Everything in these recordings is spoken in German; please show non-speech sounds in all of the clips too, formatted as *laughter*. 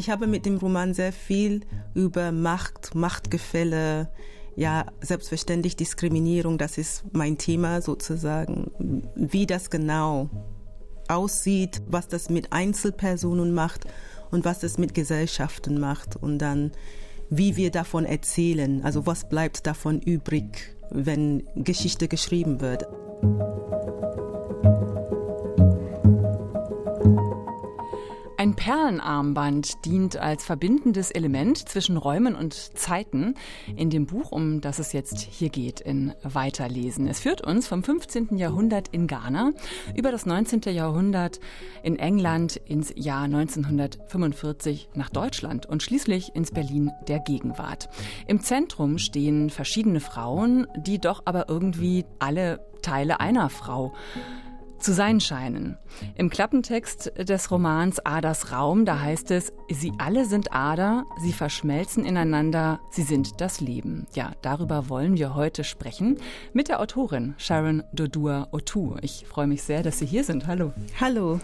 Ich habe mit dem Roman sehr viel über Macht, Machtgefälle, ja, selbstverständlich Diskriminierung, das ist mein Thema sozusagen, wie das genau aussieht, was das mit Einzelpersonen macht und was das mit Gesellschaften macht und dann wie wir davon erzählen, also was bleibt davon übrig, wenn Geschichte geschrieben wird. Perlenarmband dient als verbindendes Element zwischen Räumen und Zeiten in dem Buch, um das es jetzt hier geht, in Weiterlesen. Es führt uns vom 15. Jahrhundert in Ghana über das 19. Jahrhundert in England ins Jahr 1945 nach Deutschland und schließlich ins Berlin der Gegenwart. Im Zentrum stehen verschiedene Frauen, die doch aber irgendwie alle Teile einer Frau zu sein scheinen. Im Klappentext des Romans Aders Raum, da heißt es, sie alle sind Ader, sie verschmelzen ineinander, sie sind das Leben. Ja, darüber wollen wir heute sprechen mit der Autorin Sharon Dodua Otu. Ich freue mich sehr, dass Sie hier sind. Hallo. Hallo.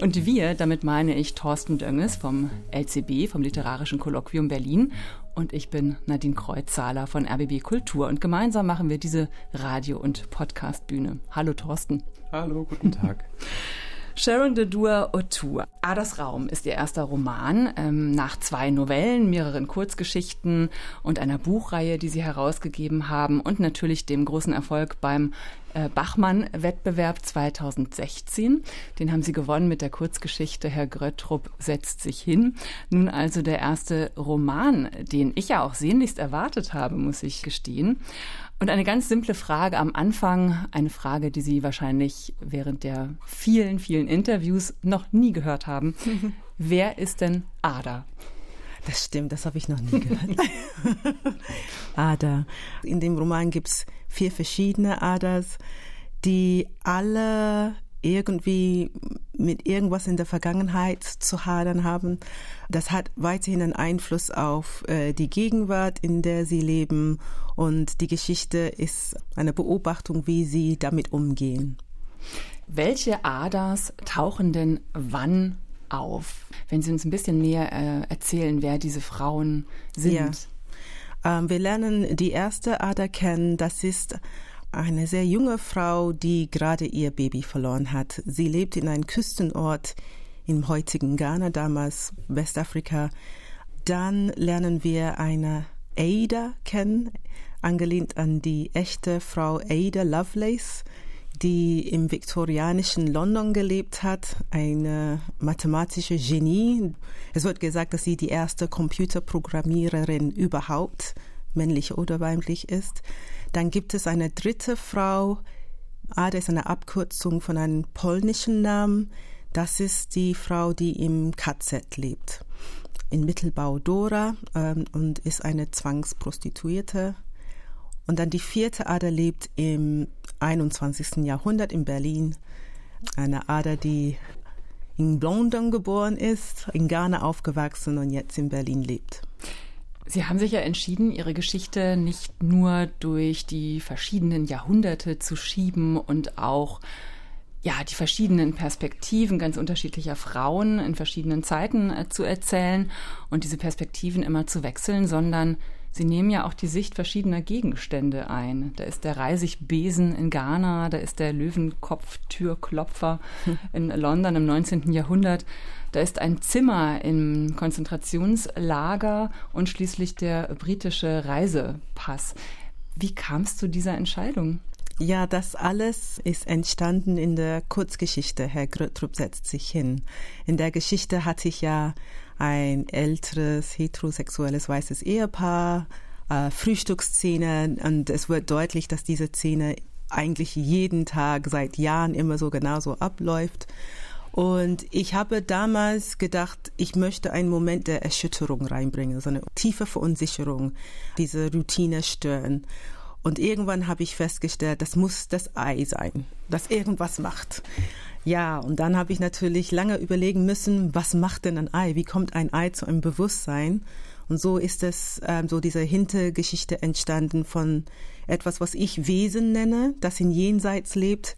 Und wir, damit meine ich Thorsten Dönges vom LCB, vom Literarischen Kolloquium Berlin und ich bin Nadine Kreuzzahler von RBB Kultur und gemeinsam machen wir diese Radio- und Podcastbühne. Hallo Thorsten. Hallo, guten Tag. *laughs* Sharon de Dua Otu. Aders Raum ist ihr erster Roman ähm, nach zwei Novellen, mehreren Kurzgeschichten und einer Buchreihe, die sie herausgegeben haben und natürlich dem großen Erfolg beim äh, Bachmann-Wettbewerb 2016. Den haben sie gewonnen mit der Kurzgeschichte Herr Gröttrup setzt sich hin. Nun also der erste Roman, den ich ja auch sehnlichst erwartet habe, muss ich gestehen. Und eine ganz simple Frage am Anfang, eine Frage, die Sie wahrscheinlich während der vielen, vielen Interviews noch nie gehört haben. *laughs* Wer ist denn Ada? Das stimmt, das habe ich noch nie gehört. *laughs* Ada. In dem Roman gibt es vier verschiedene Adas, die alle irgendwie mit irgendwas in der Vergangenheit zu hadern haben. Das hat weiterhin einen Einfluss auf äh, die Gegenwart, in der sie leben. Und die Geschichte ist eine Beobachtung, wie sie damit umgehen. Welche Aders tauchen denn wann auf? Wenn Sie uns ein bisschen näher äh, erzählen, wer diese Frauen sind. Ja. Ähm, wir lernen die erste Ader kennen. Das ist eine sehr junge Frau, die gerade ihr Baby verloren hat. Sie lebt in einem Küstenort im heutigen Ghana, damals Westafrika. Dann lernen wir eine Ada kennen, angelehnt an die echte Frau Ada Lovelace, die im viktorianischen London gelebt hat, eine mathematische Genie. Es wird gesagt, dass sie die erste Computerprogrammiererin überhaupt, männlich oder weiblich ist. Dann gibt es eine dritte Frau, Ada ist eine Abkürzung von einem polnischen Namen. Das ist die Frau, die im KZ lebt, in Mittelbau Dora ähm, und ist eine Zwangsprostituierte. Und dann die vierte Ader lebt im 21. Jahrhundert in Berlin. Eine Ader, die in London geboren ist, in Ghana aufgewachsen und jetzt in Berlin lebt. Sie haben sich ja entschieden, Ihre Geschichte nicht nur durch die verschiedenen Jahrhunderte zu schieben und auch ja, die verschiedenen Perspektiven ganz unterschiedlicher Frauen in verschiedenen Zeiten äh, zu erzählen und diese Perspektiven immer zu wechseln, sondern Sie nehmen ja auch die Sicht verschiedener Gegenstände ein. Da ist der Reisigbesen in Ghana, da ist der Löwenkopftürklopfer in London im 19. Jahrhundert. Da ist ein Zimmer im Konzentrationslager und schließlich der britische Reisepass. Wie kam es zu dieser Entscheidung? Ja, das alles ist entstanden in der Kurzgeschichte. Herr Gröttrup setzt sich hin. In der Geschichte hatte ich ja ein älteres heterosexuelles weißes Ehepaar, äh, Frühstücksszene und es wird deutlich, dass diese Szene eigentlich jeden Tag seit Jahren immer so genauso abläuft. Und ich habe damals gedacht, ich möchte einen Moment der Erschütterung reinbringen, so eine tiefe Verunsicherung, diese Routine stören. Und irgendwann habe ich festgestellt, das muss das Ei sein, das irgendwas macht. Ja, und dann habe ich natürlich lange überlegen müssen, was macht denn ein Ei? Wie kommt ein Ei zu einem Bewusstsein? Und so ist es, ähm, so diese Hintergeschichte entstanden von etwas, was ich Wesen nenne, das in Jenseits lebt,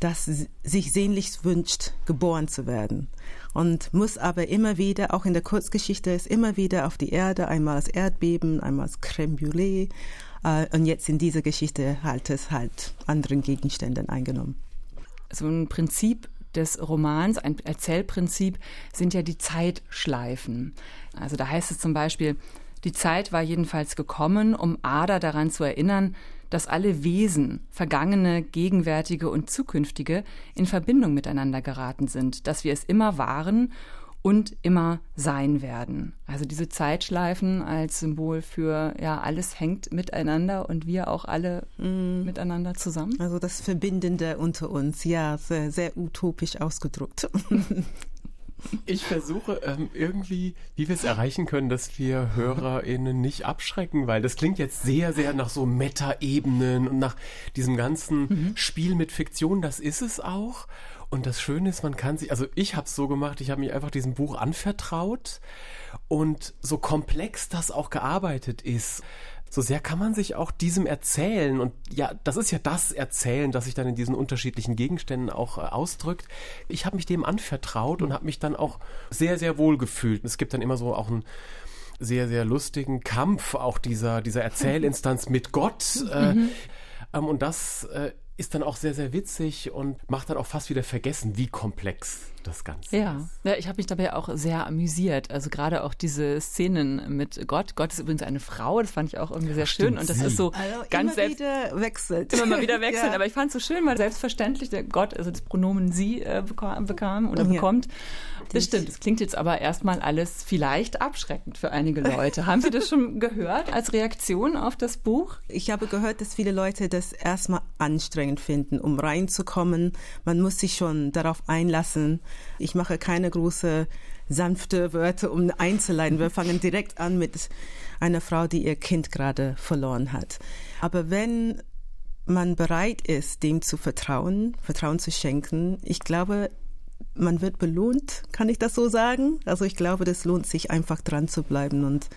das sich sehnlichst wünscht, geboren zu werden. Und muss aber immer wieder, auch in der Kurzgeschichte, ist immer wieder auf die Erde, einmal das Erdbeben, einmal das Creme Brûlée. Äh, und jetzt in dieser Geschichte halt es halt anderen Gegenständen eingenommen. So ein Prinzip des Romans, ein Erzählprinzip, sind ja die Zeitschleifen. Also da heißt es zum Beispiel, die Zeit war jedenfalls gekommen, um Ada daran zu erinnern, dass alle Wesen, vergangene, gegenwärtige und zukünftige, in Verbindung miteinander geraten sind, dass wir es immer waren und immer sein werden. Also diese Zeitschleifen als Symbol für, ja, alles hängt miteinander und wir auch alle mm. miteinander zusammen. Also das Verbindende unter uns, ja, sehr, sehr utopisch ausgedruckt. *laughs* Ich versuche ähm, irgendwie, wie wir es erreichen können, dass wir HörerInnen nicht abschrecken, weil das klingt jetzt sehr, sehr nach so Meta-Ebenen und nach diesem ganzen mhm. Spiel mit Fiktion. Das ist es auch. Und das Schöne ist, man kann sich, also ich habe es so gemacht, ich habe mich einfach diesem Buch anvertraut und so komplex das auch gearbeitet ist, so sehr kann man sich auch diesem erzählen und ja, das ist ja das Erzählen, das sich dann in diesen unterschiedlichen Gegenständen auch äh, ausdrückt. Ich habe mich dem anvertraut und habe mich dann auch sehr, sehr wohl gefühlt. Es gibt dann immer so auch einen sehr, sehr lustigen Kampf auch dieser, dieser Erzählinstanz mit Gott. Äh, mhm. ähm, und das äh, ist dann auch sehr, sehr witzig und macht dann auch fast wieder vergessen, wie komplex das Ganze ja. ist. Ja, ich habe mich dabei auch sehr amüsiert. Also gerade auch diese Szenen mit Gott. Gott ist übrigens eine Frau, das fand ich auch irgendwie sehr schön. Und das sie. ist so also ganz immer wieder wechselt. Immer mal wieder *laughs* wechseln. ja. Aber ich fand es so schön, weil selbstverständlich der Gott, also das Pronomen sie äh, bekam, bekam, oder ja. bekommt. Das stimmt. Das klingt jetzt aber erstmal alles vielleicht abschreckend für einige Leute. Haben Sie das schon *laughs* gehört als Reaktion auf das Buch? Ich habe gehört, dass viele Leute das erstmal anstrengend finden, um reinzukommen. Man muss sich schon darauf einlassen. Ich mache keine große sanfte Wörter um einzuleiten. Wir fangen direkt an mit einer Frau, die ihr Kind gerade verloren hat. Aber wenn man bereit ist, dem zu vertrauen, Vertrauen zu schenken, ich glaube, man wird belohnt, kann ich das so sagen? Also ich glaube, das lohnt sich einfach dran zu bleiben und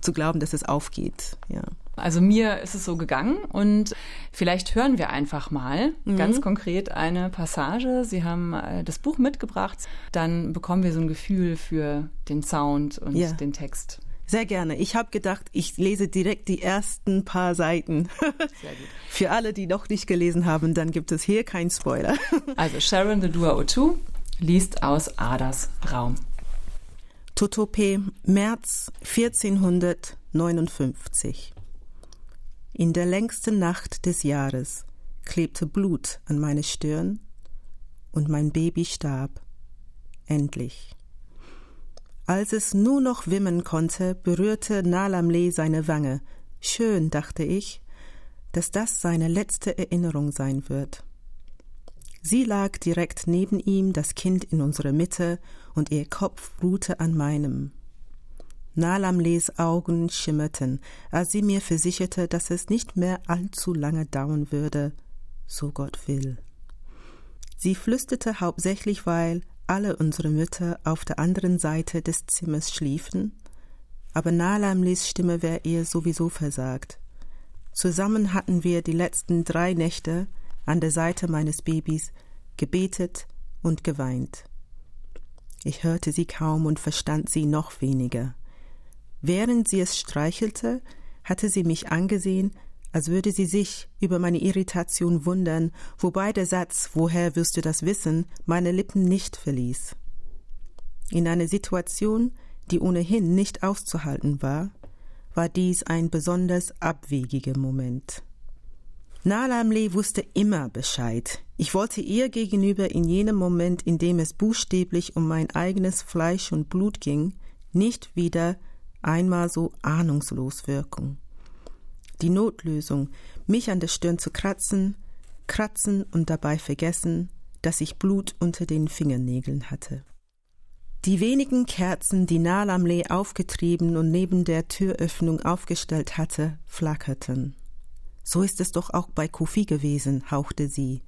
zu glauben, dass es aufgeht. Ja. Also mir ist es so gegangen und vielleicht hören wir einfach mal mhm. ganz konkret eine Passage. Sie haben äh, das Buch mitgebracht, dann bekommen wir so ein Gefühl für den Sound und ja. den Text. Sehr gerne. Ich habe gedacht, ich lese direkt die ersten paar Seiten. *laughs* Sehr gut. Für alle, die noch nicht gelesen haben, dann gibt es hier keinen Spoiler. *laughs* Also Sharon the Dua Otu liest aus Adas Raum. Totope, März 1459. In der längsten Nacht des Jahres klebte Blut an meine Stirn und mein Baby starb. Endlich. Als es nur noch wimmen konnte, berührte Nalamle seine Wange. Schön, dachte ich, dass das seine letzte Erinnerung sein wird. Sie lag direkt neben ihm, das Kind in unserer Mitte, und ihr Kopf ruhte an meinem. Nalamles Augen schimmerten, als sie mir versicherte, dass es nicht mehr allzu lange dauern würde, so Gott will. Sie flüsterte hauptsächlich, weil alle unsere Mütter auf der anderen Seite des Zimmers schliefen, aber Nalamlis Stimme wäre ihr sowieso versagt. Zusammen hatten wir die letzten drei Nächte an der Seite meines Babys gebetet und geweint. Ich hörte sie kaum und verstand sie noch weniger. Während sie es streichelte, hatte sie mich angesehen, als würde sie sich über meine Irritation wundern, wobei der Satz Woher wirst du das wissen meine Lippen nicht verließ. In einer Situation, die ohnehin nicht auszuhalten war, war dies ein besonders abwegiger Moment. Nalamle wusste immer Bescheid. Ich wollte ihr gegenüber in jenem Moment, in dem es buchstäblich um mein eigenes Fleisch und Blut ging, nicht wieder einmal so ahnungslos wirken die Notlösung, mich an der Stirn zu kratzen, kratzen und dabei vergessen, dass ich Blut unter den Fingernägeln hatte. Die wenigen Kerzen, die Nalamle aufgetrieben und neben der Türöffnung aufgestellt hatte, flackerten. So ist es doch auch bei Kofi gewesen, hauchte sie,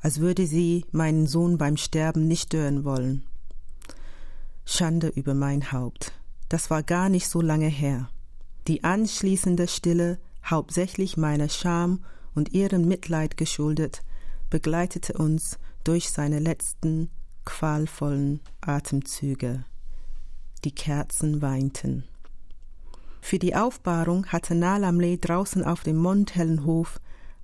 als würde sie meinen Sohn beim Sterben nicht stören wollen. Schande über mein Haupt. Das war gar nicht so lange her. Die anschließende Stille hauptsächlich meiner Scham und ihrem Mitleid geschuldet, begleitete uns durch seine letzten qualvollen Atemzüge. Die Kerzen weinten. Für die Aufbahrung hatte Nalamle draußen auf dem mondhellen Hof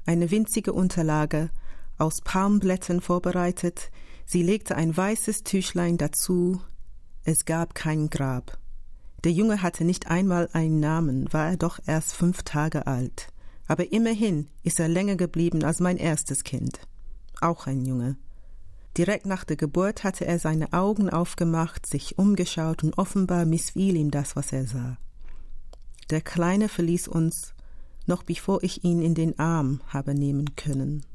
eine winzige Unterlage aus Palmblättern vorbereitet. Sie legte ein weißes Tüchlein dazu. Es gab kein Grab. Der Junge hatte nicht einmal einen Namen, war er doch erst fünf Tage alt. Aber immerhin ist er länger geblieben als mein erstes Kind. Auch ein Junge. Direkt nach der Geburt hatte er seine Augen aufgemacht, sich umgeschaut und offenbar missfiel ihm das, was er sah. Der Kleine verließ uns, noch bevor ich ihn in den Arm habe nehmen können.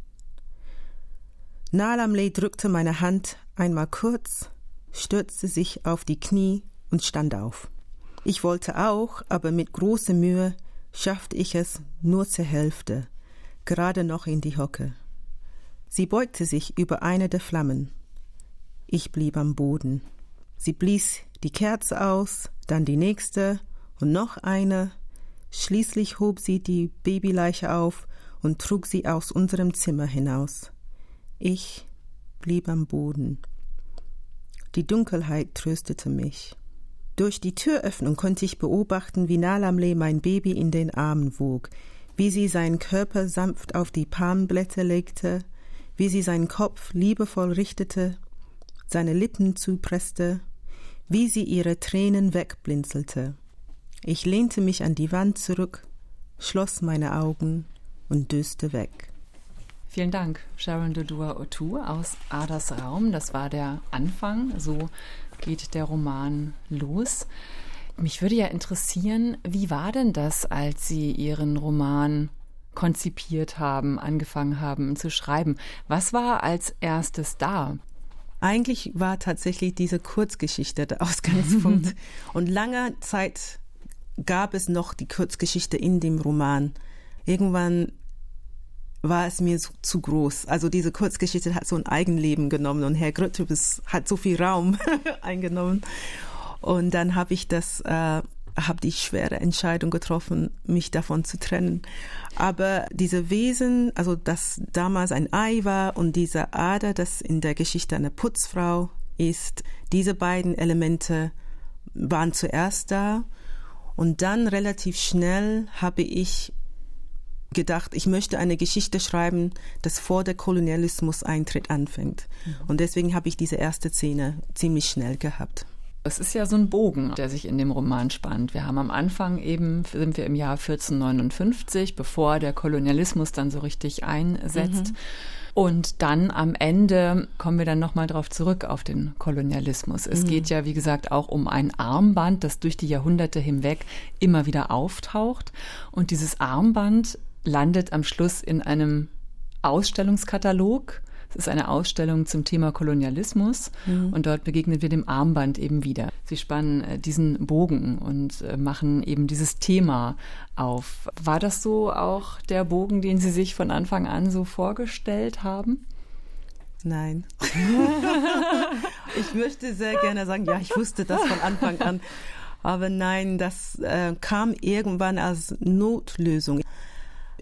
Nalamle drückte meine Hand einmal kurz, stürzte sich auf die Knie und stand auf. Ich wollte auch, aber mit großer Mühe schaffte ich es nur zur Hälfte, gerade noch in die Hocke. Sie beugte sich über eine der Flammen. Ich blieb am Boden. Sie blies die Kerze aus, dann die nächste und noch eine. Schließlich hob sie die Babyleiche auf und trug sie aus unserem Zimmer hinaus. Ich blieb am Boden. Die Dunkelheit tröstete mich. Durch die Türöffnung konnte ich beobachten, wie Nalamle mein Baby in den Armen wog, wie sie seinen Körper sanft auf die Palmblätter legte, wie sie seinen Kopf liebevoll richtete, seine Lippen zupresste, wie sie ihre Tränen wegblinzelte. Ich lehnte mich an die Wand zurück, schloss meine Augen und döste weg. Vielen Dank, Sharon Dodua Otu aus Adas Raum. Das war der Anfang. So geht der Roman los. Mich würde ja interessieren, wie war denn das, als Sie Ihren Roman konzipiert haben, angefangen haben zu schreiben? Was war als erstes da? Eigentlich war tatsächlich diese Kurzgeschichte der Ausgangspunkt. *laughs* Und lange Zeit gab es noch die Kurzgeschichte in dem Roman. Irgendwann war es mir so, zu groß. Also diese Kurzgeschichte hat so ein Eigenleben genommen und Herr Grüttübes hat so viel Raum *laughs* eingenommen. Und dann habe ich das, äh, habe die schwere Entscheidung getroffen, mich davon zu trennen. Aber diese Wesen, also dass damals ein Ei war und diese Ader, das in der Geschichte eine Putzfrau ist, diese beiden Elemente waren zuerst da. Und dann relativ schnell habe ich gedacht, ich möchte eine Geschichte schreiben, das vor der Kolonialismus-Eintritt anfängt. Mhm. Und deswegen habe ich diese erste Szene ziemlich schnell gehabt. Es ist ja so ein Bogen, der sich in dem Roman spannt. Wir haben am Anfang eben, sind wir im Jahr 1459, bevor der Kolonialismus dann so richtig einsetzt. Mhm. Und dann am Ende kommen wir dann nochmal drauf zurück auf den Kolonialismus. Es mhm. geht ja, wie gesagt, auch um ein Armband, das durch die Jahrhunderte hinweg immer wieder auftaucht. Und dieses Armband landet am Schluss in einem Ausstellungskatalog. Es ist eine Ausstellung zum Thema Kolonialismus mhm. und dort begegnen wir dem Armband eben wieder. Sie spannen äh, diesen Bogen und äh, machen eben dieses Thema auf. War das so auch der Bogen, den Sie sich von Anfang an so vorgestellt haben? Nein. *laughs* ich möchte sehr gerne sagen, ja, ich wusste das von Anfang an. Aber nein, das äh, kam irgendwann als Notlösung.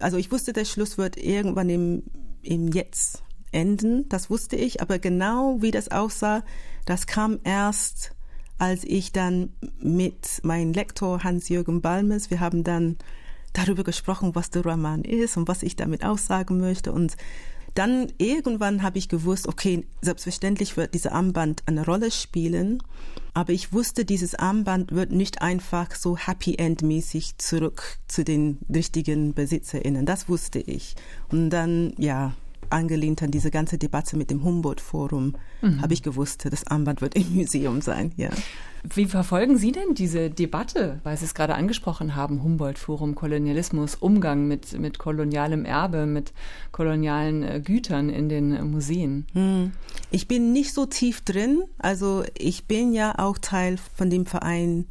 Also ich wusste, der Schluss wird irgendwann im, im Jetzt enden, das wusste ich, aber genau wie das aussah, das kam erst, als ich dann mit meinem Lektor Hans-Jürgen Balmes, wir haben dann darüber gesprochen, was der Roman ist und was ich damit aussagen möchte. Und dann irgendwann habe ich gewusst, okay, selbstverständlich wird dieser Armband eine Rolle spielen, aber ich wusste, dieses Armband wird nicht einfach so Happy End mäßig zurück zu den richtigen BesitzerInnen. Das wusste ich. Und dann, ja, angelehnt an diese ganze Debatte mit dem Humboldt-Forum, mhm. habe ich gewusst, das Armband wird im Museum sein, ja. Wie verfolgen Sie denn diese Debatte, weil Sie es gerade angesprochen haben, Humboldt-Forum, Kolonialismus, Umgang mit, mit kolonialem Erbe, mit kolonialen äh, Gütern in den äh, Museen? Hm. Ich bin nicht so tief drin, also ich bin ja auch Teil von dem Verein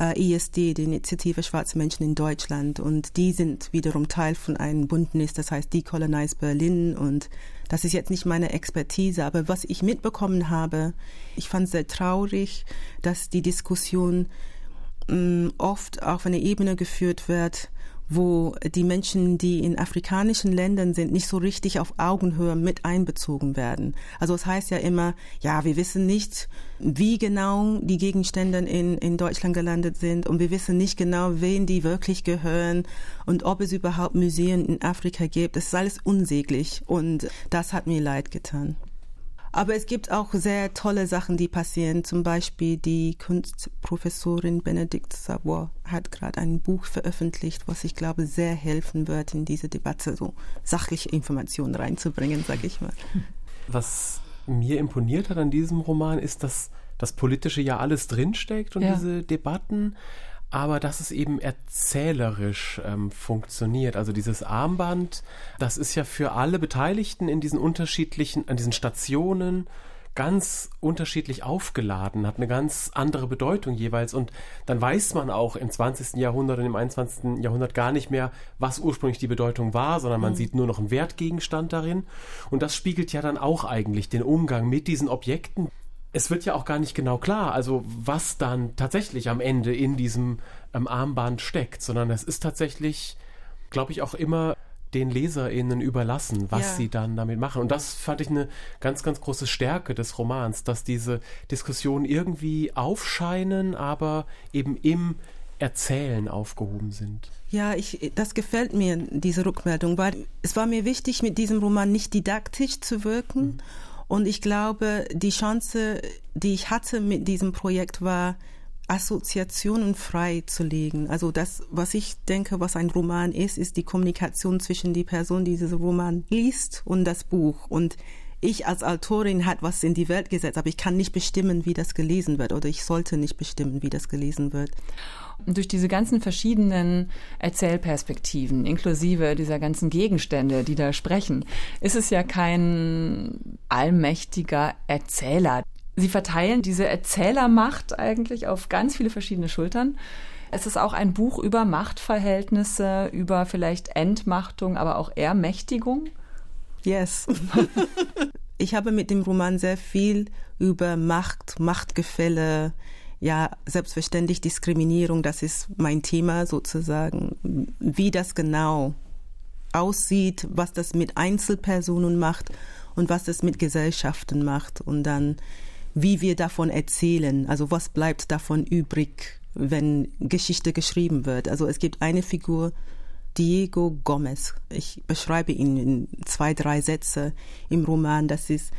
äh, ISD, die Initiative Schwarze Menschen in Deutschland. Und die sind wiederum Teil von einem Bündnis, das heißt Decolonize Berlin. Und das ist jetzt nicht meine Expertise, aber was ich mitbekommen habe, ich fand sehr traurig, dass die Diskussion mh, mm, oft auf einer Ebene geführt wird, wo die Menschen, die in afrikanischen Ländern sind, nicht so richtig auf Augenhöhe mit einbezogen werden. Also es heißt ja immer, ja, wir wissen nicht, wie genau die Gegenstände in, in Deutschland gelandet sind und wir wissen nicht genau, wen die wirklich gehören und ob es überhaupt Museen in Afrika gibt. Das ist alles unsäglich und das hat mir leid getan. Aber es gibt auch sehr tolle Sachen, die passieren. Zum Beispiel die Kunstprofessorin Benedikt Savoy hat gerade ein Buch veröffentlicht, was ich glaube sehr helfen wird, in diese Debatte so sachliche Informationen reinzubringen, sage ich mal. Was mir imponiert hat an diesem Roman ist, dass das Politische ja alles drinsteckt und ja. diese Debatten aber dass es eben erzählerisch ähm, funktioniert. Also dieses Armband, das ist ja für alle Beteiligten in diesen unterschiedlichen, an diesen Stationen ganz unterschiedlich aufgeladen, hat eine ganz andere Bedeutung jeweils. Und dann weiß man auch im 20. Jahrhundert und im 21. Jahrhundert gar nicht mehr, was ursprünglich die Bedeutung war, sondern man mhm. sieht nur noch einen Wertgegenstand darin. Und das spiegelt ja dann auch eigentlich den Umgang mit diesen Objekten, es wird ja auch gar nicht genau klar, also was dann tatsächlich am Ende in diesem ähm, Armband steckt, sondern es ist tatsächlich, glaube ich, auch immer den LeserInnen überlassen, was ja. sie dann damit machen. Und das fand ich eine ganz, ganz große Stärke des Romans, dass diese Diskussionen irgendwie aufscheinen, aber eben im Erzählen aufgehoben sind. Ja, ich, das gefällt mir, diese Rückmeldung, weil es war mir wichtig, mit diesem Roman nicht didaktisch zu wirken. Mhm und ich glaube, die Chance, die ich hatte mit diesem Projekt war, Assoziationen frei zu legen. Also das, was ich denke, was ein Roman ist, ist die Kommunikation zwischen die Person, die diesen Roman liest und das Buch. Und ich als Autorin hat was in die Welt gesetzt, aber ich kann nicht bestimmen, wie das gelesen wird oder ich sollte nicht bestimmen, wie das gelesen wird. Und durch diese ganzen verschiedenen Erzählperspektiven, inklusive dieser ganzen Gegenstände, die da sprechen, ist es ja kein allmächtiger Erzähler. Sie verteilen diese Erzählermacht eigentlich auf ganz viele verschiedene Schultern. Es ist auch ein Buch über Machtverhältnisse, über vielleicht Entmachtung, aber auch Ermächtigung. Yes. *laughs* ich habe mit dem Roman sehr viel über Macht, Machtgefälle, ja, selbstverständlich Diskriminierung, das ist mein Thema sozusagen, wie das genau aussieht, was das mit Einzelpersonen macht und was das mit Gesellschaften macht und dann wie wir davon erzählen, also was bleibt davon übrig, wenn Geschichte geschrieben wird. Also es gibt eine Figur, Diego Gomez. Ich beschreibe ihn in zwei, drei Sätze im Roman. Das ist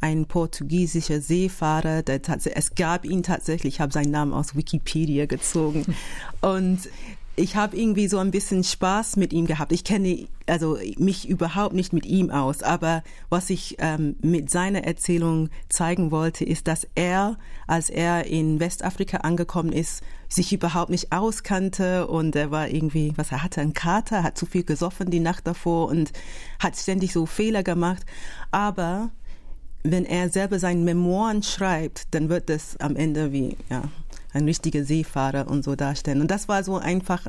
ein portugiesischer Seefahrer, der es gab ihn tatsächlich, ich habe seinen Namen aus Wikipedia gezogen *laughs* und ich habe irgendwie so ein bisschen Spaß mit ihm gehabt. Ich kenne also mich überhaupt nicht mit ihm aus, aber was ich ähm, mit seiner Erzählung zeigen wollte, ist, dass er, als er in Westafrika angekommen ist, sich überhaupt nicht auskannte und er war irgendwie, was er hatte, einen Kater, hat zu viel gesoffen die Nacht davor und hat ständig so Fehler gemacht. Aber wenn er selber seinen Memoiren schreibt, dann wird das am Ende wie ja, ein richtiger Seefahrer und so darstellen. Und das war so einfach,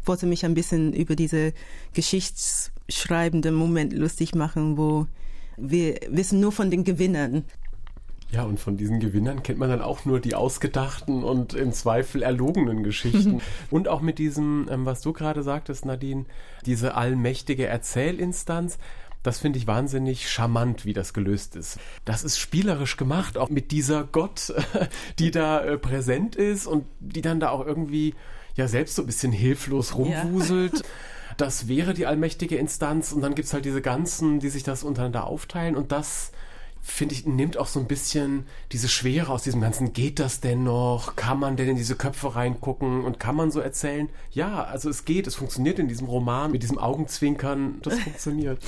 ich wollte mich ein bisschen über diese geschichtsschreibende Moment lustig machen, wo wir wissen nur von den Gewinnern. Ja, und von diesen Gewinnern kennt man dann auch nur die ausgedachten und im Zweifel erlogenen Geschichten. *laughs* und auch mit diesem, ähm, was du gerade sagtest, Nadine, diese allmächtige Erzählinstanz. Das finde ich wahnsinnig charmant, wie das gelöst ist. Das ist spielerisch gemacht, auch mit dieser Gott, *laughs* die da äh, präsent ist und die dann da auch irgendwie ja selbst so ein bisschen hilflos rumwuselt. Ja. *laughs* Das wäre die allmächtige Instanz und dann gibt es halt diese ganzen, die sich das untereinander aufteilen und das finde ich, nimmt auch so ein bisschen diese Schwere aus diesem Ganzen. Geht das denn noch? Kann man denn in diese Köpfe reingucken und kann man so erzählen? Ja, also es geht, es funktioniert in diesem Roman mit diesem Augenzwinkern, das *laughs* funktioniert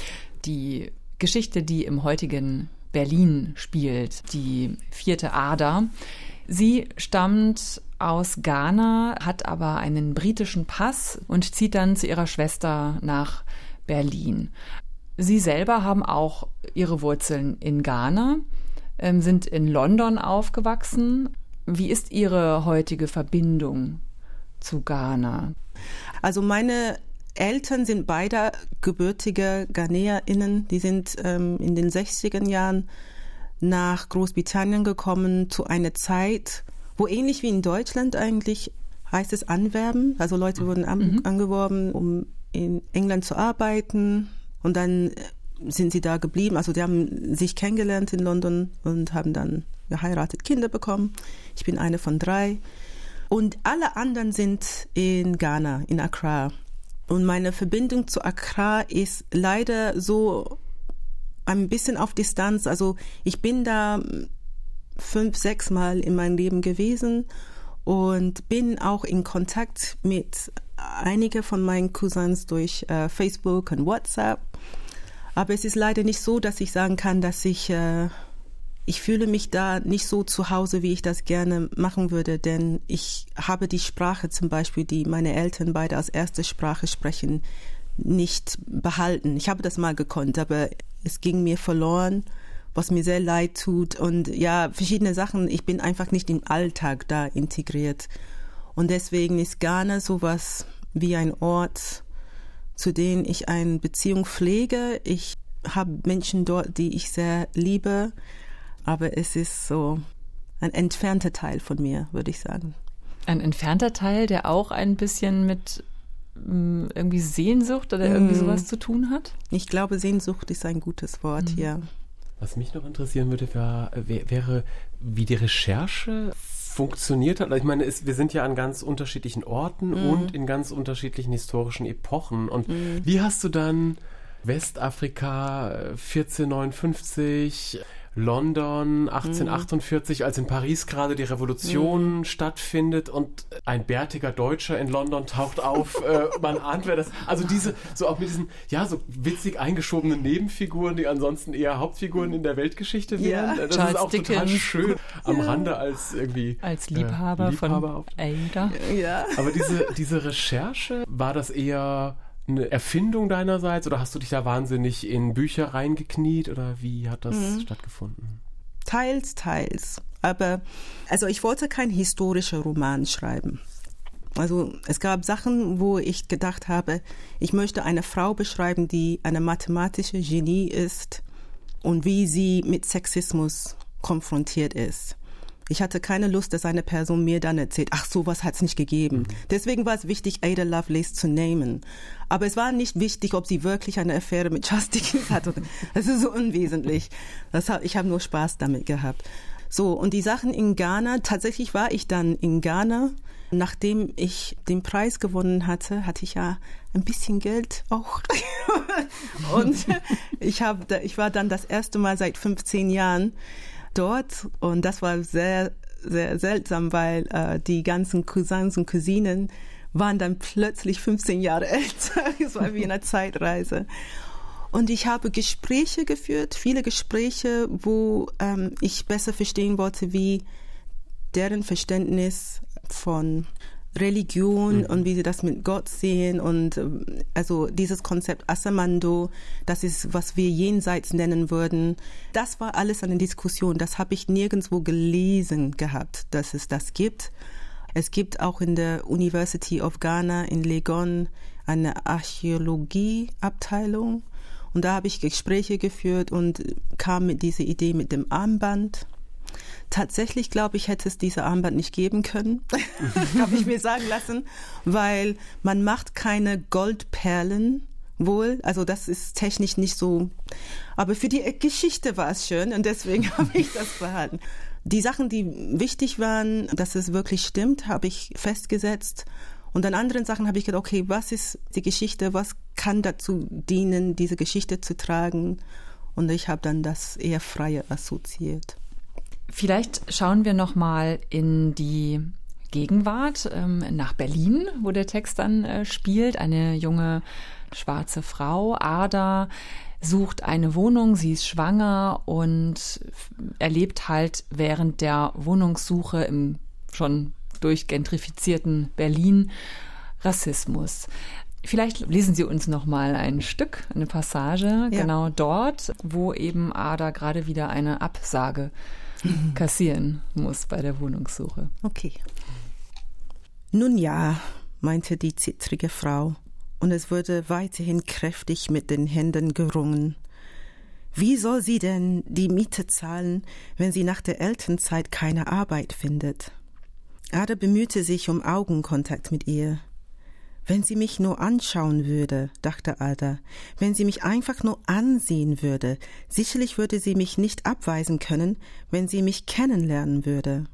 die Geschichte, die im heutigen Berlin spielt, die vierte Ader. Sie stammt aus Ghana, hat aber einen britischen Pass und zieht dann zu ihrer Schwester nach Berlin. Sie selber haben auch ihre Wurzeln in Ghana, ähm, sind in London aufgewachsen. Wie ist Ihre heutige Verbindung zu Ghana? Also meine Eltern sind beide gebürtige GhanaerInnen. Die sind ähm, in den 60er Jahren nach Großbritannien gekommen zu einer Zeit, wo ähnlich wie in Deutschland eigentlich heißt es Anwerben. Also Leute wurden an, mhm. angeworben, um in England zu arbeiten. Und dann sind sie da geblieben. Also die haben sich kennengelernt in London und haben dann geheiratet, Kinder bekommen. Ich bin eine von drei. Und alle anderen sind in Ghana, in Accra. Und meine Verbindung zu Accra ist leider so ein bisschen auf Distanz. Also ich bin da fünf, sechs Mal in meinem Leben gewesen und bin auch in Kontakt mit einigen von meinen Cousins durch äh, Facebook und WhatsApp. Aber es ist leider nicht so, dass ich sagen kann, dass ich äh, ich fühle mich da nicht so zu Hause, wie ich das gerne machen würde, denn ich habe die Sprache zum Beispiel, die meine Eltern beide als erste Sprache sprechen, nicht behalten. Ich habe das mal gekonnt, aber es ging mir verloren, was mir sehr leid tut und ja, verschiedene Sachen. Ich bin einfach nicht im Alltag da integriert. Und deswegen ist Ghana sowas wie ein Ort, zu dem ich eine Beziehung pflege. Ich habe Menschen dort, die ich sehr liebe aber es ist so ein entfernter Teil von mir, würde ich sagen. Ein entfernter Teil, der auch ein bisschen mit mm, irgendwie Sehnsucht oder irgendwie mm. sowas zu tun hat? Ich glaube, Sehnsucht ist ein gutes Wort, mhm. ja. Was mich noch interessieren würde, wär, wäre, wie die Recherche funktioniert hat. Ich meine, es, wir sind ja an ganz unterschiedlichen Orten mm. und in ganz unterschiedlichen historischen Epochen. Und mm. wie hast du dann Westafrika 1459, London 1848, mhm. als in Paris gerade die Revolution mhm. stattfindet und ein bärtiger Deutscher in London taucht auf. *laughs* äh, man ahnt, wer das. Also diese, so auch mit diesen, ja, so witzig eingeschobenen Nebenfiguren, die ansonsten eher Hauptfiguren in der Weltgeschichte wären. Ja, das Charles ist auch Dickens. total schön am ja. Rande als irgendwie. Als Liebhaber, äh, Liebhaber von Ada. Ja. Aber diese, diese Recherche, war das eher eine Erfindung deinerseits oder hast du dich da wahnsinnig in Bücher reingekniet oder wie hat das mhm. stattgefunden? Teils, teils. Aber also ich wollte keinen historischen Roman schreiben. Also es gab Sachen, wo ich gedacht habe, ich möchte eine Frau beschreiben, die eine mathematische Genie ist und wie sie mit Sexismus konfrontiert ist. Ich hatte keine Lust, dass eine Person mir dann erzählt, ach, sowas hat es nicht gegeben. Mhm. Deswegen war es wichtig, Ada Lovelace zu nehmen. Aber es war nicht wichtig, ob sie wirklich eine Affäre mit Dickens hatte. Das ist so unwesentlich. Das hab, ich habe nur Spaß damit gehabt. So, und die Sachen in Ghana, tatsächlich war ich dann in Ghana. Nachdem ich den Preis gewonnen hatte, hatte ich ja ein bisschen Geld auch. *laughs* und *laughs* ich, hab, ich war dann das erste Mal seit 15 Jahren dort und das war sehr, sehr seltsam, weil äh, die ganzen Cousins und Cousinen waren dann plötzlich 15 Jahre *laughs* älter. Es war wie eine *laughs* Zeitreise. Und ich habe Gespräche geführt, viele Gespräche, wo ähm, ich besser verstehen wollte, wie deren Verständnis von Religion mhm. und wie sie das mit Gott sehen und ähm, also dieses Konzept Asamando, das ist, was wir jenseits nennen würden. Das war alles eine Diskussion. Das habe ich nirgendwo gelesen gehabt, dass es das gibt. Es gibt auch in der University of Ghana in Legon eine Archäologieabteilung und da habe ich Gespräche geführt und kam mit dieser Idee mit dem Armband Tatsächlich glaube ich, hätte es diese Armband nicht geben können, *laughs* habe ich mir sagen lassen, weil man macht keine Goldperlen wohl. Also das ist technisch nicht so. Aber für die Geschichte war es schön und deswegen *laughs* habe ich das behalten. Die Sachen, die wichtig waren, dass es wirklich stimmt, habe ich festgesetzt. Und an anderen Sachen habe ich gedacht, okay, was ist die Geschichte? Was kann dazu dienen, diese Geschichte zu tragen? Und ich habe dann das eher freie assoziiert. Vielleicht schauen wir noch mal in die Gegenwart ähm, nach Berlin, wo der Text dann äh, spielt. Eine junge schwarze Frau, Ada, sucht eine Wohnung, sie ist schwanger und erlebt halt während der Wohnungssuche im schon durchgentrifizierten Berlin Rassismus. Vielleicht lesen Sie uns noch mal ein Stück, eine Passage, ja. genau dort, wo eben Ada gerade wieder eine Absage kassieren muss bei der Wohnungssuche. Okay. Nun ja, meinte die zittrige Frau, und es wurde weiterhin kräftig mit den Händen gerungen. Wie soll sie denn die Miete zahlen, wenn sie nach der Elternzeit keine Arbeit findet? Ada bemühte sich um Augenkontakt mit ihr. Wenn sie mich nur anschauen würde, dachte Ada, wenn sie mich einfach nur ansehen würde, sicherlich würde sie mich nicht abweisen können, wenn sie mich kennenlernen würde.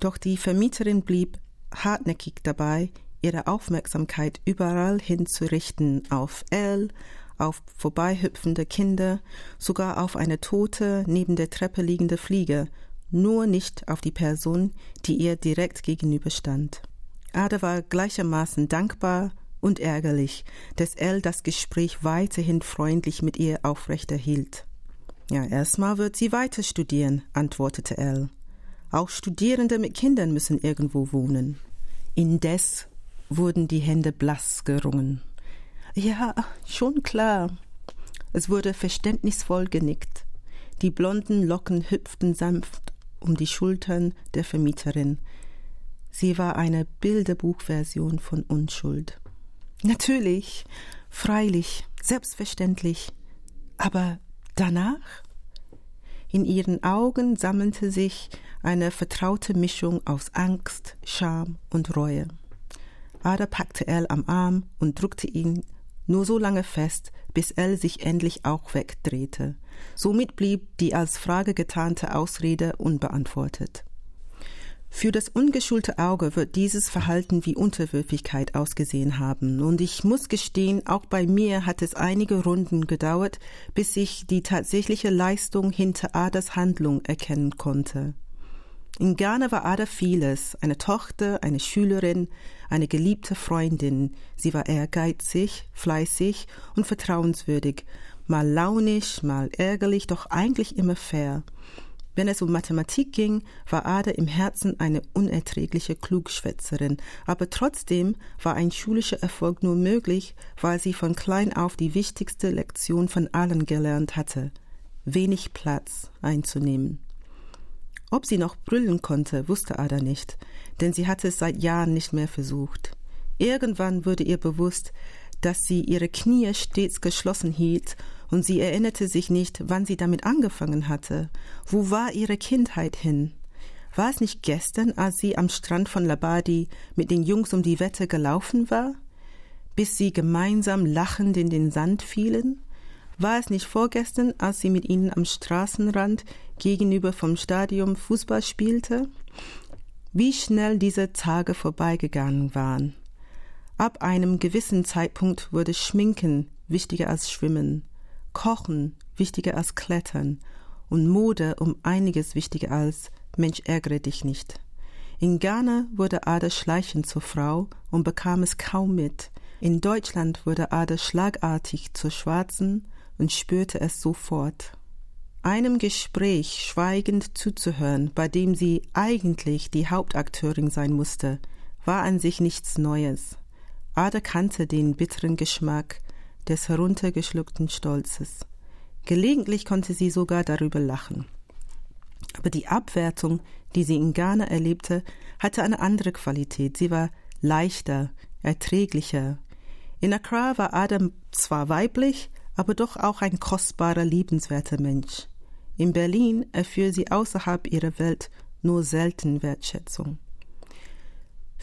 Doch die Vermieterin blieb hartnäckig dabei, ihre Aufmerksamkeit überall hinzurichten, auf Elle, auf vorbeihüpfende Kinder, sogar auf eine tote, neben der Treppe liegende Fliege, nur nicht auf die Person, die ihr direkt gegenüberstand. Ada war gleichermaßen dankbar und ärgerlich, dass Elle das Gespräch weiterhin freundlich mit ihr aufrechterhielt. Ja, erstmal wird sie weiter studieren, antwortete Elle. Auch Studierende mit Kindern müssen irgendwo wohnen. Indes wurden die Hände blass gerungen. Ja, schon klar. Es wurde verständnisvoll genickt. Die blonden Locken hüpften sanft um die Schultern der Vermieterin, Sie war eine Bilderbuchversion von Unschuld. Natürlich, freilich, selbstverständlich. Aber danach? In ihren Augen sammelte sich eine vertraute Mischung aus Angst, Scham und Reue. Ada packte Elle am Arm und drückte ihn nur so lange fest, bis Elle sich endlich auch wegdrehte. Somit blieb die als Frage getarnte Ausrede unbeantwortet. Für das ungeschulte Auge wird dieses Verhalten wie Unterwürfigkeit ausgesehen haben, und ich muss gestehen, auch bei mir hat es einige Runden gedauert, bis ich die tatsächliche Leistung hinter Adas Handlung erkennen konnte. In Ghana war Ada vieles, eine Tochter, eine Schülerin, eine geliebte Freundin. Sie war ehrgeizig, fleißig und vertrauenswürdig, mal launisch, mal ärgerlich, doch eigentlich immer fair. Wenn es um Mathematik ging, war Ada im Herzen eine unerträgliche Klugschwätzerin, aber trotzdem war ein schulischer Erfolg nur möglich, weil sie von klein auf die wichtigste Lektion von allen gelernt hatte wenig Platz einzunehmen. Ob sie noch brüllen konnte, wusste Ada nicht, denn sie hatte es seit Jahren nicht mehr versucht. Irgendwann wurde ihr bewusst, dass sie ihre Knie stets geschlossen hielt und sie erinnerte sich nicht, wann sie damit angefangen hatte. Wo war ihre Kindheit hin? War es nicht gestern, als sie am Strand von Labadi mit den Jungs um die Wette gelaufen war? Bis sie gemeinsam lachend in den Sand fielen? War es nicht vorgestern, als sie mit ihnen am Straßenrand gegenüber vom Stadion Fußball spielte? Wie schnell diese Tage vorbeigegangen waren. Ab einem gewissen Zeitpunkt wurde Schminken wichtiger als Schwimmen. Kochen wichtiger als Klettern und Mode um einiges wichtiger als Mensch ärgere dich nicht. In Ghana wurde Ada schleichend zur Frau und bekam es kaum mit. In Deutschland wurde Ada schlagartig zur Schwarzen und spürte es sofort. Einem Gespräch schweigend zuzuhören, bei dem sie eigentlich die Hauptakteurin sein musste, war an sich nichts Neues. Ada kannte den bitteren Geschmack des heruntergeschluckten Stolzes. Gelegentlich konnte sie sogar darüber lachen. Aber die Abwertung, die sie in Ghana erlebte, hatte eine andere Qualität. Sie war leichter, erträglicher. In Accra war Adam zwar weiblich, aber doch auch ein kostbarer, liebenswerter Mensch. In Berlin erfuhr sie außerhalb ihrer Welt nur selten Wertschätzung.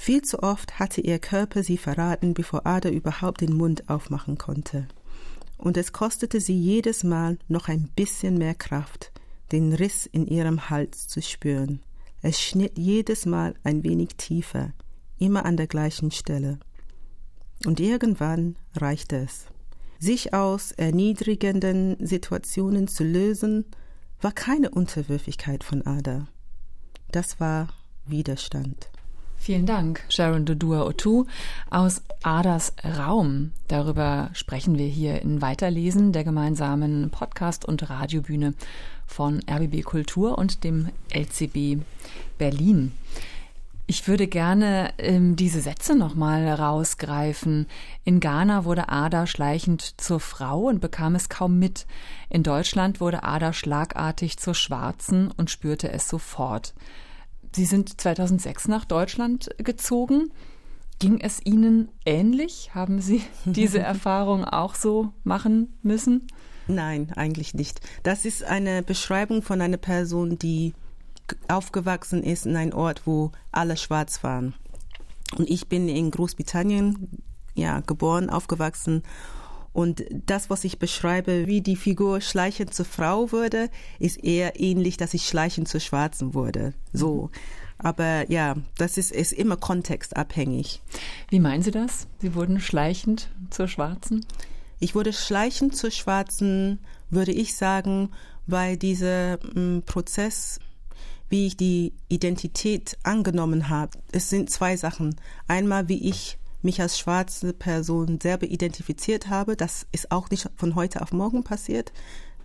Viel zu oft hatte ihr Körper sie verraten, bevor Ada überhaupt den Mund aufmachen konnte. Und es kostete sie jedes Mal noch ein bisschen mehr Kraft, den Riss in ihrem Hals zu spüren. Es schnitt jedes Mal ein wenig tiefer, immer an der gleichen Stelle. Und irgendwann reichte es. Sich aus erniedrigenden Situationen zu lösen, war keine Unterwürfigkeit von Ada. Das war Widerstand. Vielen Dank, Sharon Dodua Otu aus Adas Raum. Darüber sprechen wir hier in Weiterlesen der gemeinsamen Podcast- und Radiobühne von RBB Kultur und dem LCB Berlin. Ich würde gerne ähm, diese Sätze nochmal rausgreifen. In Ghana wurde Ada schleichend zur Frau und bekam es kaum mit. In Deutschland wurde Ada schlagartig zur Schwarzen und spürte es sofort. Sie sind 2006 nach Deutschland gezogen. Ging es Ihnen ähnlich? Haben Sie *laughs* diese Erfahrung auch so machen müssen? Nein, eigentlich nicht. Das ist eine Beschreibung von einer Person, die aufgewachsen ist in einem Ort, wo alle schwarz waren. Und ich bin in Großbritannien ja, geboren, aufgewachsen. Und das, was ich beschreibe, wie die Figur schleichend zur Frau wurde, ist eher ähnlich, dass ich schleichend zur Schwarzen wurde. So. Aber ja, das ist, ist immer kontextabhängig. Wie meinen Sie das? Sie wurden schleichend zur Schwarzen? Ich wurde schleichend zur Schwarzen, würde ich sagen, weil dieser m, Prozess wie ich die Identität angenommen habe. Es sind zwei Sachen. Einmal, wie ich mich als schwarze Person selber identifiziert habe. Das ist auch nicht von heute auf morgen passiert.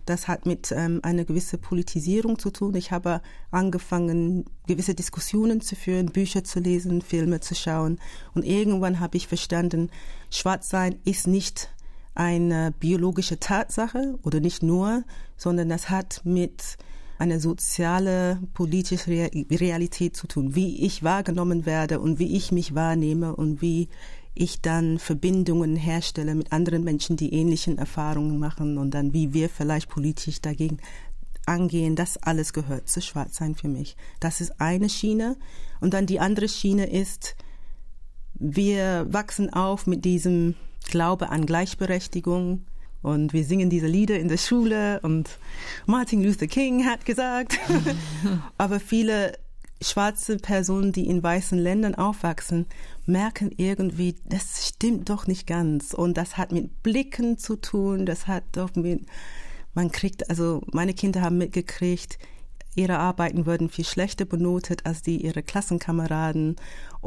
Das hat mit ähm, einer gewissen Politisierung zu tun. Ich habe angefangen, gewisse Diskussionen zu führen, Bücher zu lesen, Filme zu schauen. Und irgendwann habe ich verstanden, Schwarzsein ist nicht eine biologische Tatsache oder nicht nur, sondern das hat mit eine soziale, politische Realität zu tun, wie ich wahrgenommen werde und wie ich mich wahrnehme und wie ich dann Verbindungen herstelle mit anderen Menschen, die ähnlichen Erfahrungen machen und dann wie wir vielleicht politisch dagegen angehen, das alles gehört zu Schwarzsein für mich. Das ist eine Schiene. Und dann die andere Schiene ist, wir wachsen auf mit diesem Glaube an Gleichberechtigung, und wir singen diese Lieder in der Schule und Martin Luther King hat gesagt. *laughs* Aber viele schwarze Personen, die in weißen Ländern aufwachsen, merken irgendwie, das stimmt doch nicht ganz. Und das hat mit Blicken zu tun, das hat doch mit, man kriegt, also meine Kinder haben mitgekriegt, ihre Arbeiten würden viel schlechter benotet als die ihrer Klassenkameraden.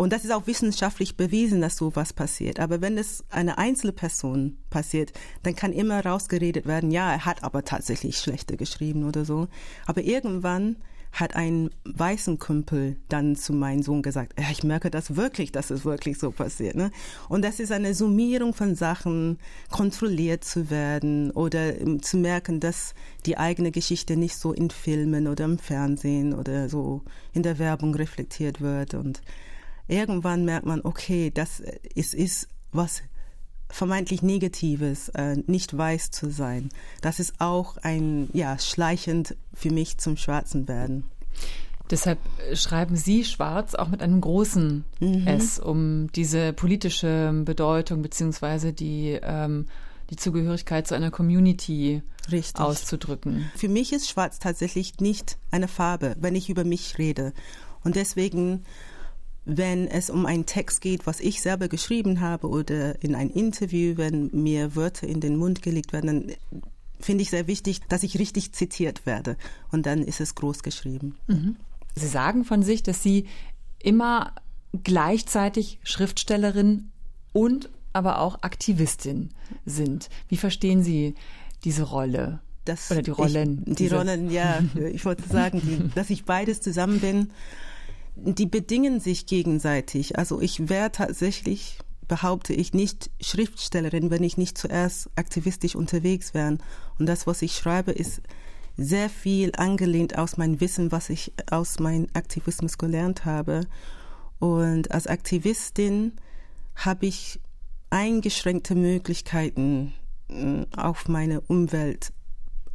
Und das ist auch wissenschaftlich bewiesen, dass sowas passiert. Aber wenn es eine einzelne Person passiert, dann kann immer rausgeredet werden, ja, er hat aber tatsächlich schlechter geschrieben oder so. Aber irgendwann hat ein weißen Kumpel dann zu meinem Sohn gesagt, ja, ich merke das wirklich, dass es wirklich so passiert. Ne? Und das ist eine Summierung von Sachen, kontrolliert zu werden oder zu merken, dass die eigene Geschichte nicht so in Filmen oder im Fernsehen oder so in der Werbung reflektiert wird. Und irgendwann merkt man, okay, das ist, ist was vermeintlich Negatives, äh, nicht weiß zu sein. Das ist auch ein, ja, schleichend für mich zum Schwarzen werden. Deshalb schreiben Sie schwarz auch mit einem großen mhm. S, um diese politische Bedeutung beziehungsweise die, ähm, die Zugehörigkeit zu einer Community Richtig. auszudrücken. Für mich ist schwarz tatsächlich nicht eine Farbe, wenn ich über mich rede. Und deswegen wenn es um einen Text geht, was ich selber geschrieben habe oder in ein Interview, wenn mir Wörter in den Mund gelegt werden, dann finde ich sehr wichtig, dass ich richtig zitiert werde. Und dann ist es groß geschrieben. Mhm. Sie sagen von sich, dass Sie immer gleichzeitig Schriftstellerin und aber auch Aktivistin sind. Wie verstehen Sie diese Rolle? Das, Oder die Rollen? Ich, die Rollen, ja. *laughs* Ich wollte sagen, die, dass ich beides zusammen bin die bedingen sich gegenseitig. Also ich wäre tatsächlich, behaupte ich, nicht Schriftstellerin, wenn ich nicht zuerst aktivistisch unterwegs wäre. Und das, was ich schreibe, ist sehr viel angelehnt aus meinem Wissen, was ich aus meinem Aktivismus gelernt habe. Und als Aktivistin habe ich eingeschränkte Möglichkeiten, auf meine Umwelt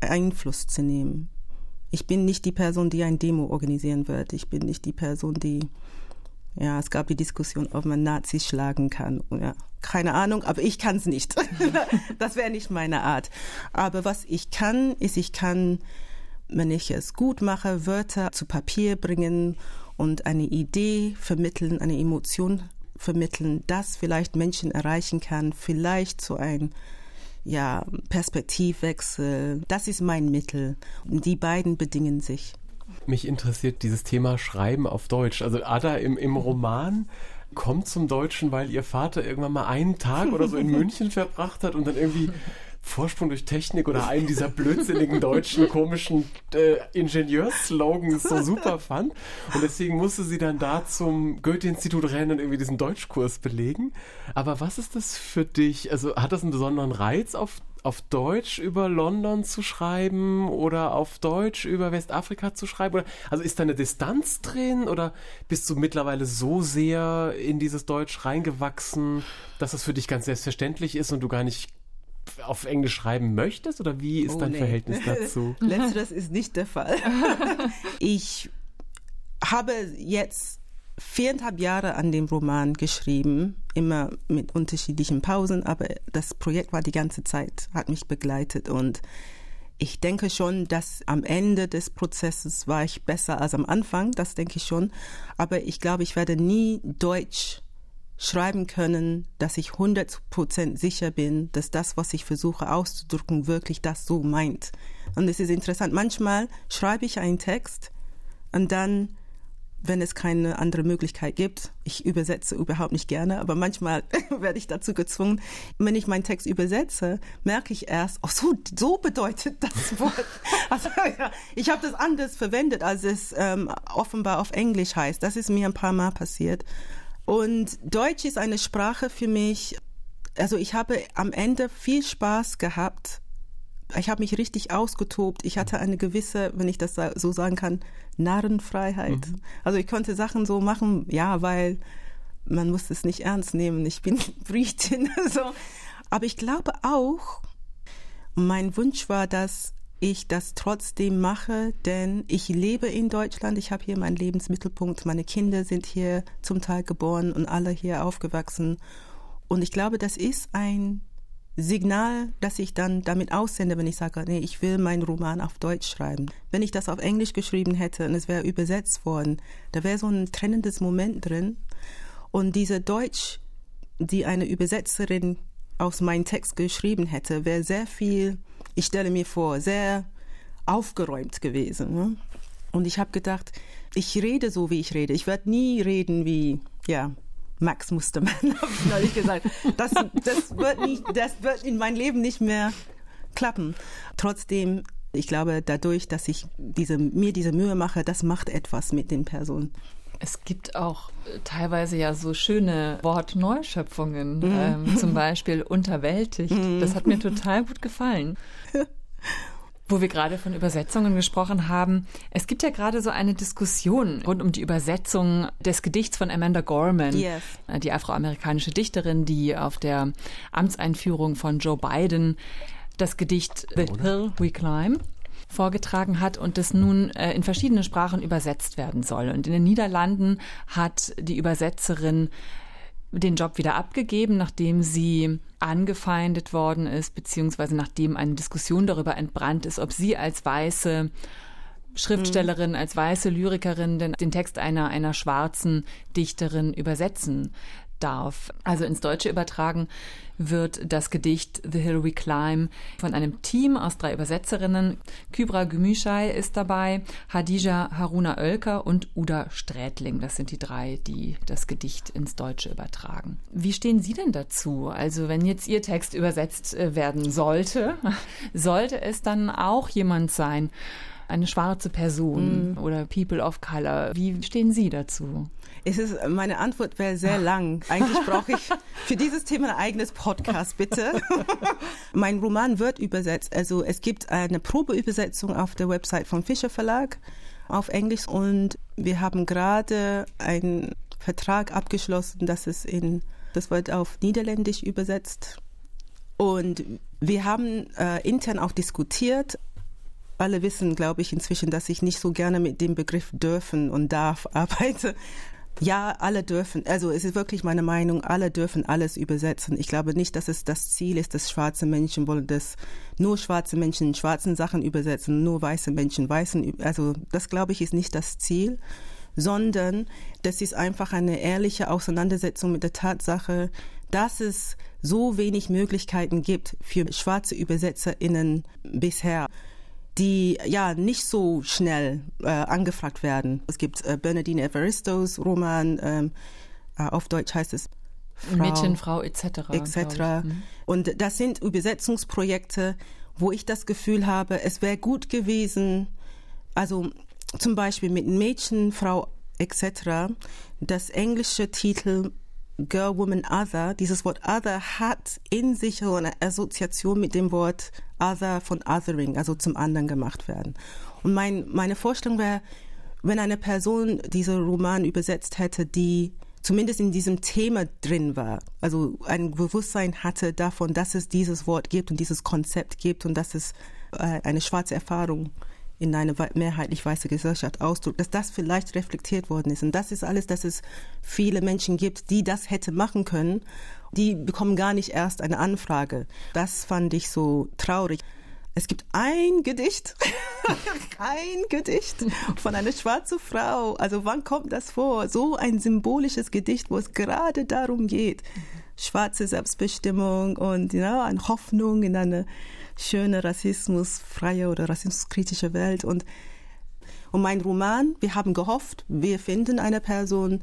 Einfluss zu nehmen. Ich bin nicht die Person, die ein Demo organisieren wird. Ich bin nicht die Person, die, ja, es gab die Diskussion, ob man Nazis schlagen kann. Ja, keine Ahnung, aber ich kann es nicht. *laughs* das wäre nicht meine Art. Aber was ich kann, ist, ich kann, wenn ich es gut mache, Wörter zu Papier bringen und eine Idee vermitteln, eine Emotion vermitteln, das vielleicht Menschen erreichen kann, vielleicht so ein ja, Perspektivwechsel. Das ist mein Mittel. Die beiden bedingen sich. Mich interessiert dieses Thema Schreiben auf Deutsch. Also Ada im, im Roman kommt zum Deutschen, weil ihr Vater irgendwann mal einen Tag oder so in München *laughs* verbracht hat und dann irgendwie Vorsprung durch Technik oder einen dieser blödsinnigen deutschen komischen äh, Ingenieursslogans so super fand. Und deswegen musste sie dann da zum Goethe-Institut rennen und irgendwie diesen Deutschkurs belegen. Aber was ist das für dich? Also hat das einen besonderen Reiz auf auf Deutsch über London zu schreiben oder auf Deutsch über Westafrika zu schreiben? Oder, also ist da eine Distanz drin oder bist du mittlerweile so sehr in dieses Deutsch reingewachsen, dass es für dich ganz selbstverständlich ist und du gar nicht auf Englisch schreiben möchtest oder wie ist oh, dein nee. Verhältnis *laughs* dazu? Letzteres ist nicht der Fall. *laughs* ich habe jetzt viereinhalb Jahre an dem Roman geschrieben, immer mit unterschiedlichen Pausen, aber das Projekt war die ganze Zeit, hat mich begleitet und ich denke schon, dass am Ende des Prozesses war ich besser als am Anfang, das denke ich schon. Aber ich glaube, ich werde nie Deutsch schreiben können, dass ich 100% sicher bin, dass das, was ich versuche auszudrücken, wirklich das so meint. Und es ist interessant. Manchmal schreibe ich einen Text und dann wenn es keine andere Möglichkeit gibt. Ich übersetze überhaupt nicht gerne, aber manchmal *laughs* werde ich dazu gezwungen. Wenn ich meinen Text übersetze, merke ich erst, oh, so, so bedeutet das *laughs* Wort. Also, ja, ich habe das anders verwendet, als es ähm, offenbar auf Englisch heißt. Das ist mir ein paar Mal passiert. Und Deutsch ist eine Sprache für mich, also ich habe am Ende viel Spaß gehabt ich habe mich richtig ausgetobt. Ich hatte eine gewisse, wenn ich das so sagen kann, Narrenfreiheit. Mhm. Also ich konnte Sachen so machen, ja, weil man muss es nicht ernst nehmen. Ich bin *laughs* Britin. *laughs* so. Aber ich glaube auch, mein Wunsch war, dass ich das trotzdem mache, denn ich lebe in Deutschland, ich habe hier meinen Lebensmittelpunkt, meine Kinder sind hier zum Teil geboren und alle hier aufgewachsen. Und ich glaube, das ist ein Signal, das ich dann damit aussende, wenn ich sage, nee, ich will meinen Roman auf Deutsch schreiben. Wenn ich das auf Englisch geschrieben hätte und es wäre übersetzt worden, da wäre so ein trennendes Moment drin. Und diese Deutsch, die eine Übersetzerin aus meinem Text geschrieben hätte, wäre sehr viel, ich stelle mir vor, sehr aufgeräumt gewesen. Ne? Und ich habe gedacht, ich rede so, wie ich rede. Ich werde nie reden wie, ja, Max Mustermann, *laughs* habe ich neulich gesagt. Das, das, wird nicht, das wird in mein Leben nicht mehr klappen. Trotzdem, ich glaube, dadurch, dass ich diese, mir diese Mühe mache, das macht etwas mit den Personen. Es gibt auch teilweise ja so schöne Wortneuschöpfungen, mhm. ähm, zum Beispiel unterwältigt. Mhm. Das hat mir total gut gefallen. *laughs* Wo wir gerade von Übersetzungen gesprochen haben, es gibt ja gerade so eine Diskussion rund um die Übersetzung des Gedichts von Amanda Gorman, yes. Äh, die afroamerikanische Dichterin, die auf der Amtseinführung von Joe Biden das Gedicht The Hill We Climb vorgetragen hat und das nun äh, in verschiedene Sprachen übersetzt werden soll. Und in den Niederlanden hat die Übersetzerin den Job wieder abgegeben, nachdem sie angefeindet worden ist, beziehungsweise nachdem eine Diskussion darüber entbrannt ist, ob sie als weiße Schriftstellerin, mhm. als weiße Lyrikerin den, den Text einer, einer schwarzen Dichterin übersetzen darf. Also ins Deutsche übertragen wird das Gedicht The Hill We Climb von einem Team aus drei Übersetzerinnen. Kybra Gümüşay ist dabei, Hadija Haruna Oelker und Uda Strätling. Das sind die drei, die das Gedicht ins Deutsche übertragen. Wie stehen Sie denn dazu? Also wenn jetzt Ihr Text übersetzt äh, werden sollte, *laughs* sollte es dann auch jemand sein, eine schwarze Person mm. oder People of Color. Wie stehen Sie dazu? Es ist, meine Antwort wäre sehr lang. Eigentlich brauche ich für dieses Thema ein eigenes Podcast, bitte. *laughs* mein Roman wird übersetzt. Also es gibt eine Probeübersetzung auf der Website vom Fischer Verlag auf Englisch und wir haben gerade einen Vertrag abgeschlossen, dass es in, das wird auf Niederländisch übersetzt. Und wir haben äh, intern auch diskutiert, alle wissen, glaube ich, inzwischen, dass ich nicht so gerne mit dem Begriff dürfen und darf *laughs* arbeite. Ja, alle dürfen, also es ist wirklich meine Meinung, alle dürfen alles übersetzen. Ich glaube nicht, dass es das Ziel ist, dass schwarze Menschen wollen, dass nur schwarze Menschen schwarzen Sachen übersetzen, nur weiße Menschen weißen, also das glaube ich ist nicht das Ziel, sondern das ist einfach eine ehrliche Auseinandersetzung mit der Tatsache, dass es so wenig Möglichkeiten gibt für schwarze ÜbersetzerInnen bisher die ja nicht so schnell äh, angefragt werden. Es gibt äh, Bernardine Evaristos Roman, ähm, äh, auf Deutsch heißt es Frau, Mädchen, Frau etc. etc. Mhm. Und das sind Übersetzungsprojekte, wo ich das Gefühl habe, es wäre gut gewesen, also zum Beispiel mit Mädchen, Frau etc. Das englische Titel Girl, Woman, Other, dieses Wort Other hat in sich so eine Assoziation mit dem Wort Other von Othering, also zum anderen gemacht werden. Und mein, meine Vorstellung wäre, wenn eine Person diesen Roman übersetzt hätte, die zumindest in diesem Thema drin war, also ein Bewusstsein hatte davon, dass es dieses Wort gibt und dieses Konzept gibt und dass es äh, eine schwarze Erfahrung in eine mehrheitlich weiße Gesellschaft ausdrückt, dass das vielleicht reflektiert worden ist. Und das ist alles, dass es viele Menschen gibt, die das hätte machen können. Die bekommen gar nicht erst eine Anfrage. Das fand ich so traurig. Es gibt ein Gedicht, *laughs* ein Gedicht von einer schwarzen Frau. Also wann kommt das vor? So ein symbolisches Gedicht, wo es gerade darum geht, schwarze Selbstbestimmung und ja, eine Hoffnung in eine schöne rassismusfreie oder rassismuskritische Welt. Und, und mein Roman, wir haben gehofft, wir finden eine Person,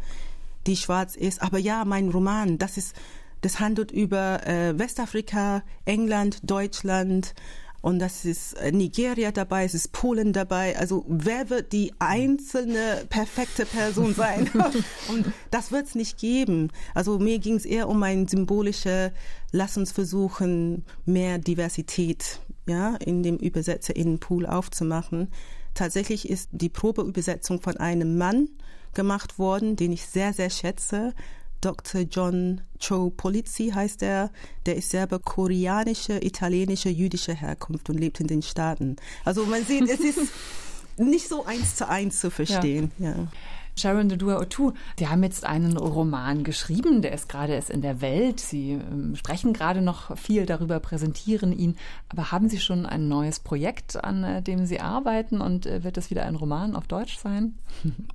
die schwarz ist. Aber ja, mein Roman, das ist, das handelt über äh, Westafrika, England, Deutschland, und das ist äh, Nigeria dabei, es ist Polen dabei. Also wer wird die einzelne perfekte Person *laughs* sein? *laughs* und das wird es nicht geben. Also mir ging es eher um ein symbolische, lass uns versuchen, mehr Diversität ja, in dem Übersetzerinnenpool aufzumachen. Tatsächlich ist die Probeübersetzung von einem Mann gemacht worden, den ich sehr, sehr schätze. Dr. John Cho Polizzi heißt er. Der ist selber koreanische, italienische, jüdische Herkunft und lebt in den Staaten. Also man sieht, es ist *laughs* nicht so eins zu eins zu verstehen. Ja. ja. Sharon Dodua Otu, Sie haben jetzt einen Roman geschrieben, der ist gerade erst in der Welt. Sie ähm, sprechen gerade noch viel darüber, präsentieren ihn. Aber haben Sie schon ein neues Projekt, an äh, dem Sie arbeiten und äh, wird es wieder ein Roman auf Deutsch sein?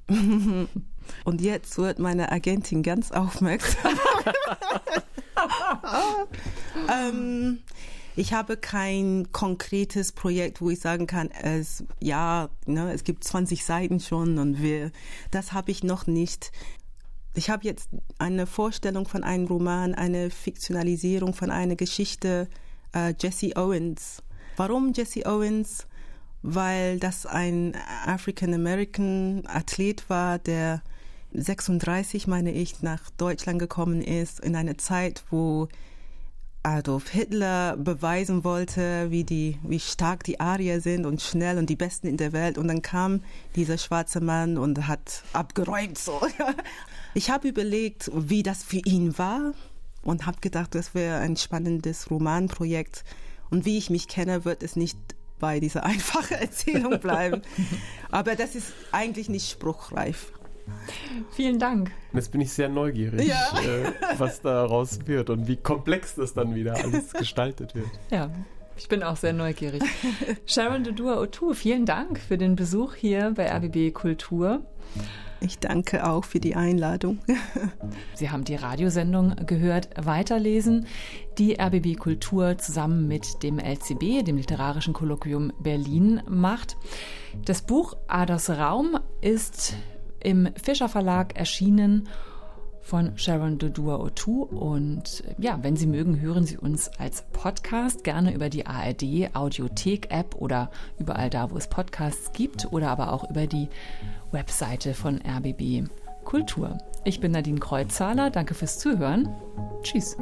*laughs* Und jetzt wird meine Agentin ganz aufmerksam. *laughs* *laughs* ähm, ich habe kein konkretes Projekt, wo ich sagen kann, es, ja, ne, es gibt 20 Seiten schon und wir, das habe ich noch nicht. Ich habe jetzt eine Vorstellung von einem Roman, eine Fiktionalisierung von einer Geschichte, äh, Jesse Owens. Warum Jesse Owens? Weil das ein African American Athlet war, der 36, meine ich, nach Deutschland gekommen ist, in einer Zeit, wo Adolf Hitler beweisen wollte, wie, die, wie stark die Arier sind und schnell und die Besten in der Welt. Und dann kam dieser schwarze Mann und hat abgeräumt. So. *laughs* Ich habe überlegt, wie das für ihn war und habe gedacht, das wäre ein spannendes Romanprojekt. Und wie ich mich kenne, wird es nicht bei dieser *laughs* einfachen Erzählung bleiben. *laughs* Aber das ist eigentlich nicht spruchreif. *laughs* Vielen Dank. Jetzt bin ich sehr neugierig, ja. äh, was daraus wird und wie komplex das dann wieder alles gestaltet wird. Ja, ich bin auch sehr neugierig. *laughs* Sharon Dodua Otu, vielen Dank für den Besuch hier bei RBB Kultur. Ich danke auch für die Einladung. *laughs* Sie haben die Radiosendung gehört, weiterlesen. Die RBB Kultur zusammen mit dem LCB, dem Literarischen Kolloquium Berlin, macht. Das Buch Aders Raum ist im Fischer Verlag erschienen von Sharon Dodua Otu. Und ja, wenn Sie mögen, hören Sie uns als Podcast gerne über die ARD Audiothek App oder überall da, wo es Podcasts gibt oder aber auch über die Webseite von RBB Kultur. Ich bin Nadine Kreuzzahler. Danke fürs Zuhören. Tschüss.